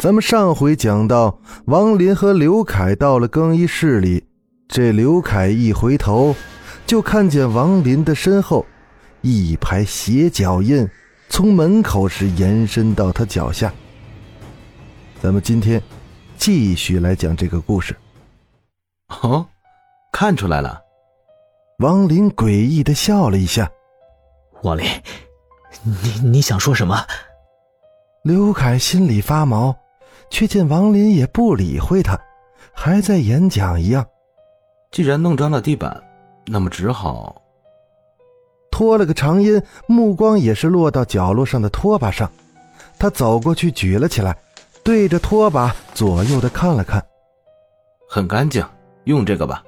咱们上回讲到，王林和刘凯到了更衣室里，这刘凯一回头，就看见王林的身后一排鞋脚印，从门口是延伸到他脚下。咱们今天继续来讲这个故事。哦，看出来了，王林诡异的笑了一下。王林，你你想说什么？刘凯心里发毛，却见王林也不理会他，还在演讲一样。既然弄脏了地板，那么只好拖了个长音，目光也是落到角落上的拖把上。他走过去举了起来，对着拖把左右的看了看，很干净，用这个吧。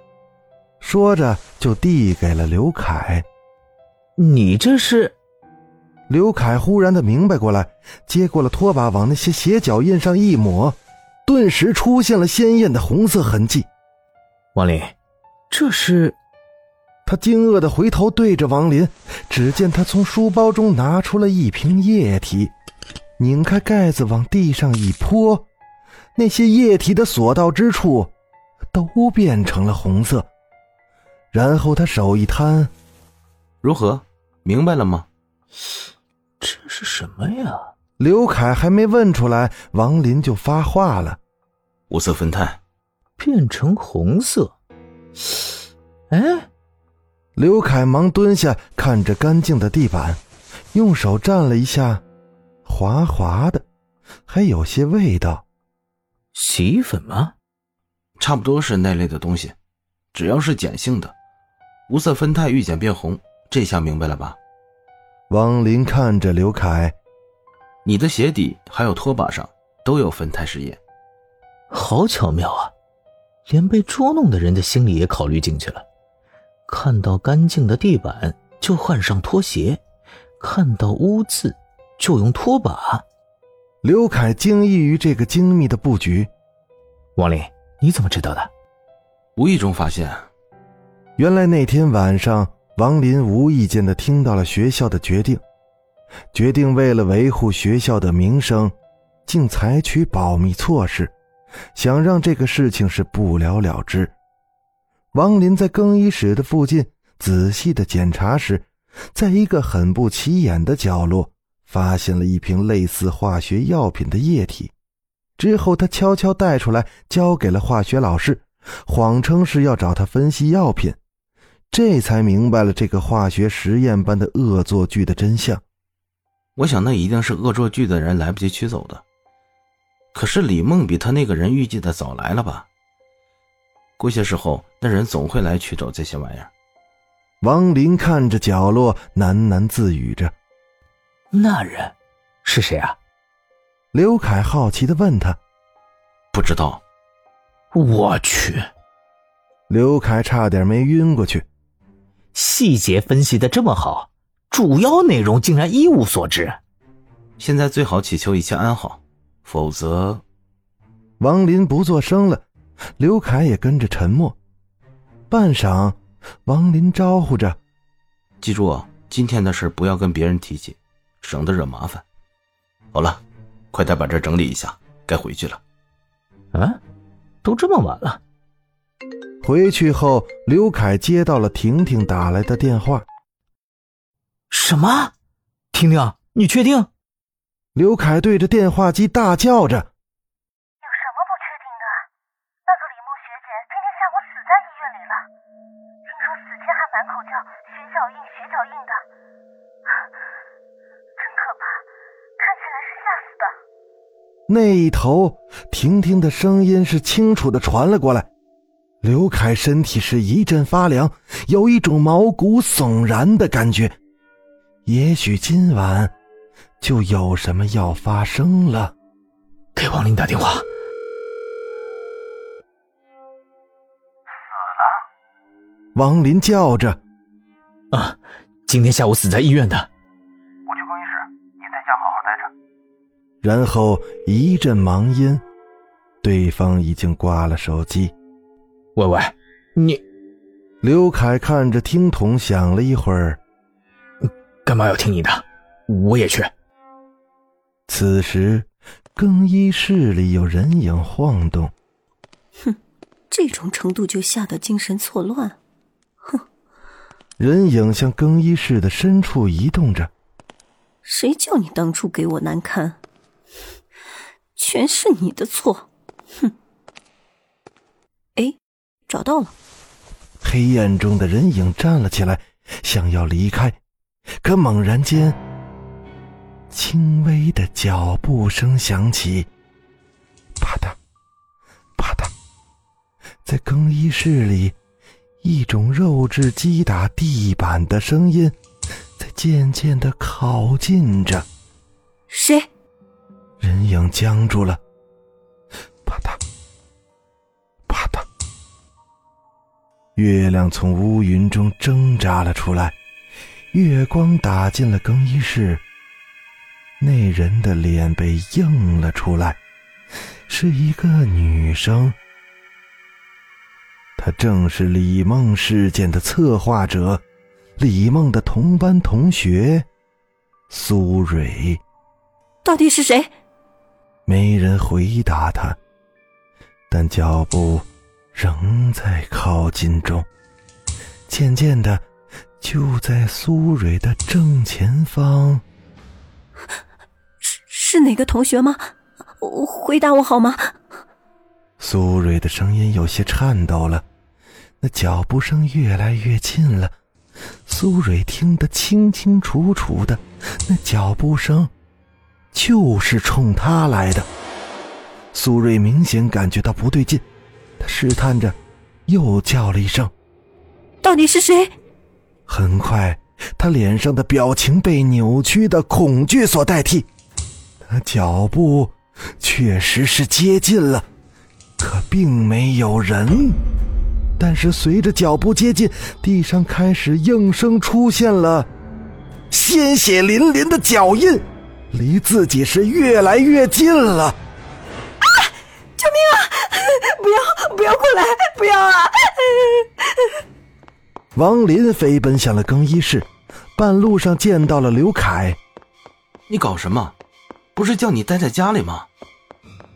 说着就递给了刘凯。你这是？刘凯忽然的明白过来，接过了拖把，往那些鞋脚印上一抹，顿时出现了鲜艳的红色痕迹。王林，这是？他惊愕的回头对着王林，只见他从书包中拿出了一瓶液体，拧开盖子往地上一泼，那些液体的所到之处，都变成了红色。然后他手一摊。如何？明白了吗？这是什么呀？刘凯还没问出来，王林就发话了：“无色酚酞，变成红色。”哎，刘凯忙蹲下，看着干净的地板，用手蘸了一下，滑滑的，还有些味道。洗衣粉吗？差不多是那类的东西，只要是碱性的，无色酚酞遇碱变红。这下明白了吧？王林看着刘凯，你的鞋底还有拖把上都有酚酞试验，好巧妙啊！连被捉弄的人的心理也考虑进去了。看到干净的地板就换上拖鞋，看到污渍就用拖把。刘凯惊异于这个精密的布局。王林，你怎么知道的？无意中发现。原来那天晚上。王林无意间的听到了学校的决定，决定为了维护学校的名声，竟采取保密措施，想让这个事情是不了了之。王林在更衣室的附近仔细的检查时，在一个很不起眼的角落，发现了一瓶类似化学药品的液体。之后，他悄悄带出来，交给了化学老师，谎称是要找他分析药品。这才明白了这个化学实验般的恶作剧的真相。我想，那一定是恶作剧的人来不及取走的。可是李梦比他那个人预计的早来了吧？过些时候，那人总会来取走这些玩意儿。王林看着角落，喃喃自语着：“那人是谁啊？”刘凯好奇的问他：“不知道。”我去！刘凯差点没晕过去。细节分析的这么好，主要内容竟然一无所知。现在最好祈求一切安好，否则……王林不作声了，刘凯也跟着沉默。半晌，王林招呼着：“记住，今天的事不要跟别人提起，省得惹麻烦。好了，快点把这整理一下，该回去了。”啊，都这么晚了。回去后，刘凯接到了婷婷打来的电话。什么？婷婷，你确定？刘凯对着电话机大叫着：“有什么不确定的？那个李梦学姐今天下午死在医院里了，听说死前还满口叫‘血脚印，血脚印’的，真可怕！看起来是吓死的。”那一头，婷婷的声音是清楚的传了过来。刘凯身体是一阵发凉，有一种毛骨悚然的感觉。也许今晚就有什么要发生了。给王林打电话。王林叫着：“啊，今天下午死在医院的。”我去更衣室，你在家好好待着。然后一阵忙音，对方已经挂了手机。喂喂，你……刘凯看着听筒，想了一会儿，干嘛要听你的？我也去。此时，更衣室里有人影晃动。哼，这种程度就吓得精神错乱。哼！人影向更衣室的深处移动着。谁叫你当初给我难堪？全是你的错！哼！哎，找到了。黑暗中的人影站了起来，想要离开，可猛然间，轻微的脚步声响起，啪嗒，啪嗒，在更衣室里。一种肉质击打地板的声音，在渐渐的靠近着。谁？人影僵住了。月亮从乌云中挣扎了出来，月光打进了更衣室。那人的脸被映了出来，是一个女生。她正是李梦事件的策划者，李梦的同班同学苏蕊。到底是谁？没人回答他，但脚步仍在靠近中。渐渐的，就在苏蕊的正前方。是是哪个同学吗？回答我好吗？苏蕊的声音有些颤抖了。那脚步声越来越近了，苏蕊听得清清楚楚的。那脚步声，就是冲他来的。苏蕊明显感觉到不对劲，他试探着，又叫了一声：“到底是谁？”很快，他脸上的表情被扭曲的恐惧所代替。他脚步确实是接近了，可并没有人。但是随着脚步接近，地上开始应声出现了鲜血淋淋的脚印，离自己是越来越近了。啊！救命啊！不要不要过来！不要啊！王林飞奔向了更衣室，半路上见到了刘凯。你搞什么？不是叫你待在家里吗？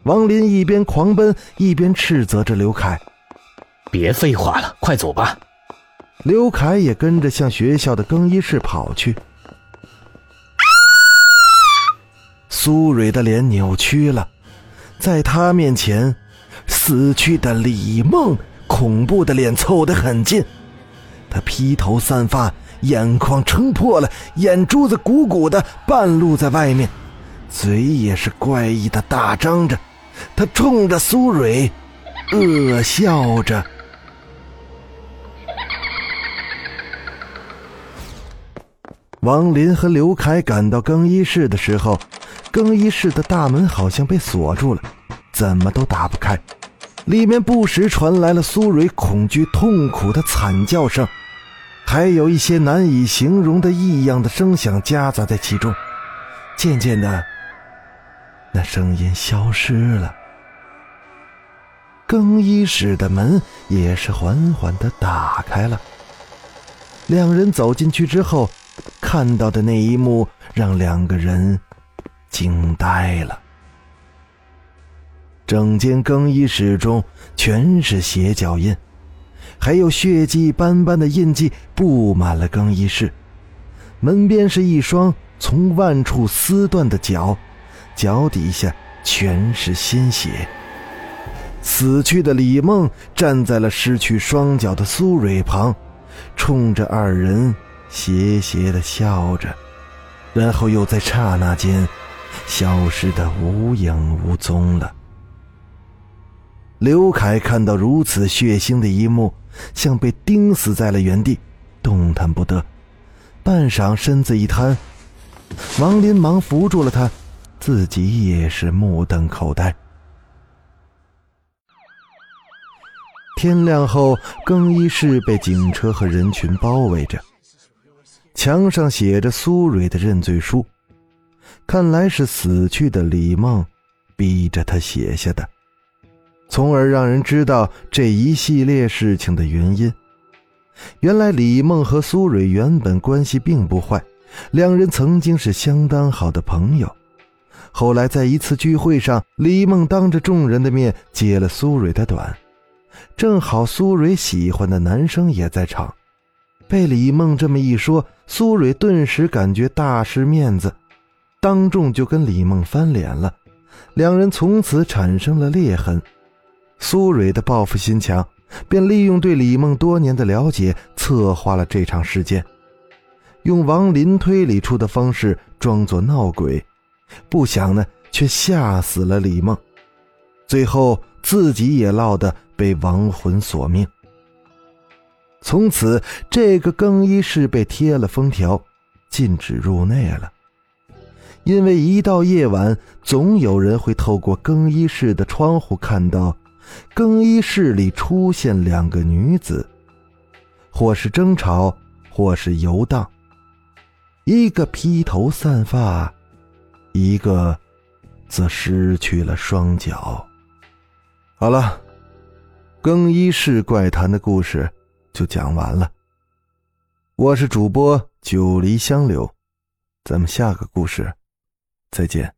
王林一边狂奔，一边斥责着刘凯。别废话了，快走吧！刘凯也跟着向学校的更衣室跑去。苏蕊的脸扭曲了，在他面前，死去的李梦恐怖的脸凑得很近。他披头散发，眼眶撑破了，眼珠子鼓鼓的，半露在外面，嘴也是怪异的大张着。他冲着苏蕊恶笑着。王林和刘凯赶到更衣室的时候，更衣室的大门好像被锁住了，怎么都打不开。里面不时传来了苏蕊恐惧、痛苦的惨叫声，还有一些难以形容的异样的声响夹杂在其中。渐渐的，那声音消失了，更衣室的门也是缓缓的打开了。两人走进去之后。看到的那一幕让两个人惊呆了。整间更衣室中全是血脚印，还有血迹斑斑的印记布满了更衣室。门边是一双从万处撕断的脚，脚底下全是鲜血。死去的李梦站在了失去双脚的苏蕊旁，冲着二人。邪邪的笑着，然后又在刹那间消失的无影无踪了。刘凯看到如此血腥的一幕像被钉死在了原地动弹不得。半晌身子一瘫王林忙扶住了他自己也是目瞪口呆。天亮后更衣室被警车和人群包围着墙上写着苏蕊的认罪书。看来是死去的李梦逼着他写下的从而让人知道这一系列事情的原因。原来李梦和苏蕊原本关系并不坏，两人曾经是相当好的朋友。后来在一次聚会上，李梦当着众人的面揭了苏蕊的短。正好苏蕊喜欢的男生也在场，被李梦这么一说，苏蕊顿时感觉大失面子，当众就跟李梦翻脸了，两人从此产生了裂痕。苏蕊的报复心强，便利用对李梦多年的了解，策划了这场事件，用王林推理出的方式装作闹鬼，不想呢，却吓死了李梦，最后自己也落得。被亡魂索命。从此，这个更衣室被贴了封条，禁止入内了。因为一到夜晚，总有人会透过更衣室的窗户看到，更衣室里出现两个女子，或是争吵，或是游荡。一个披头散发，一个则失去了双脚。好了。更衣室怪谈的故事就讲完了。我是主播九黎香柳，咱们下个故事再见。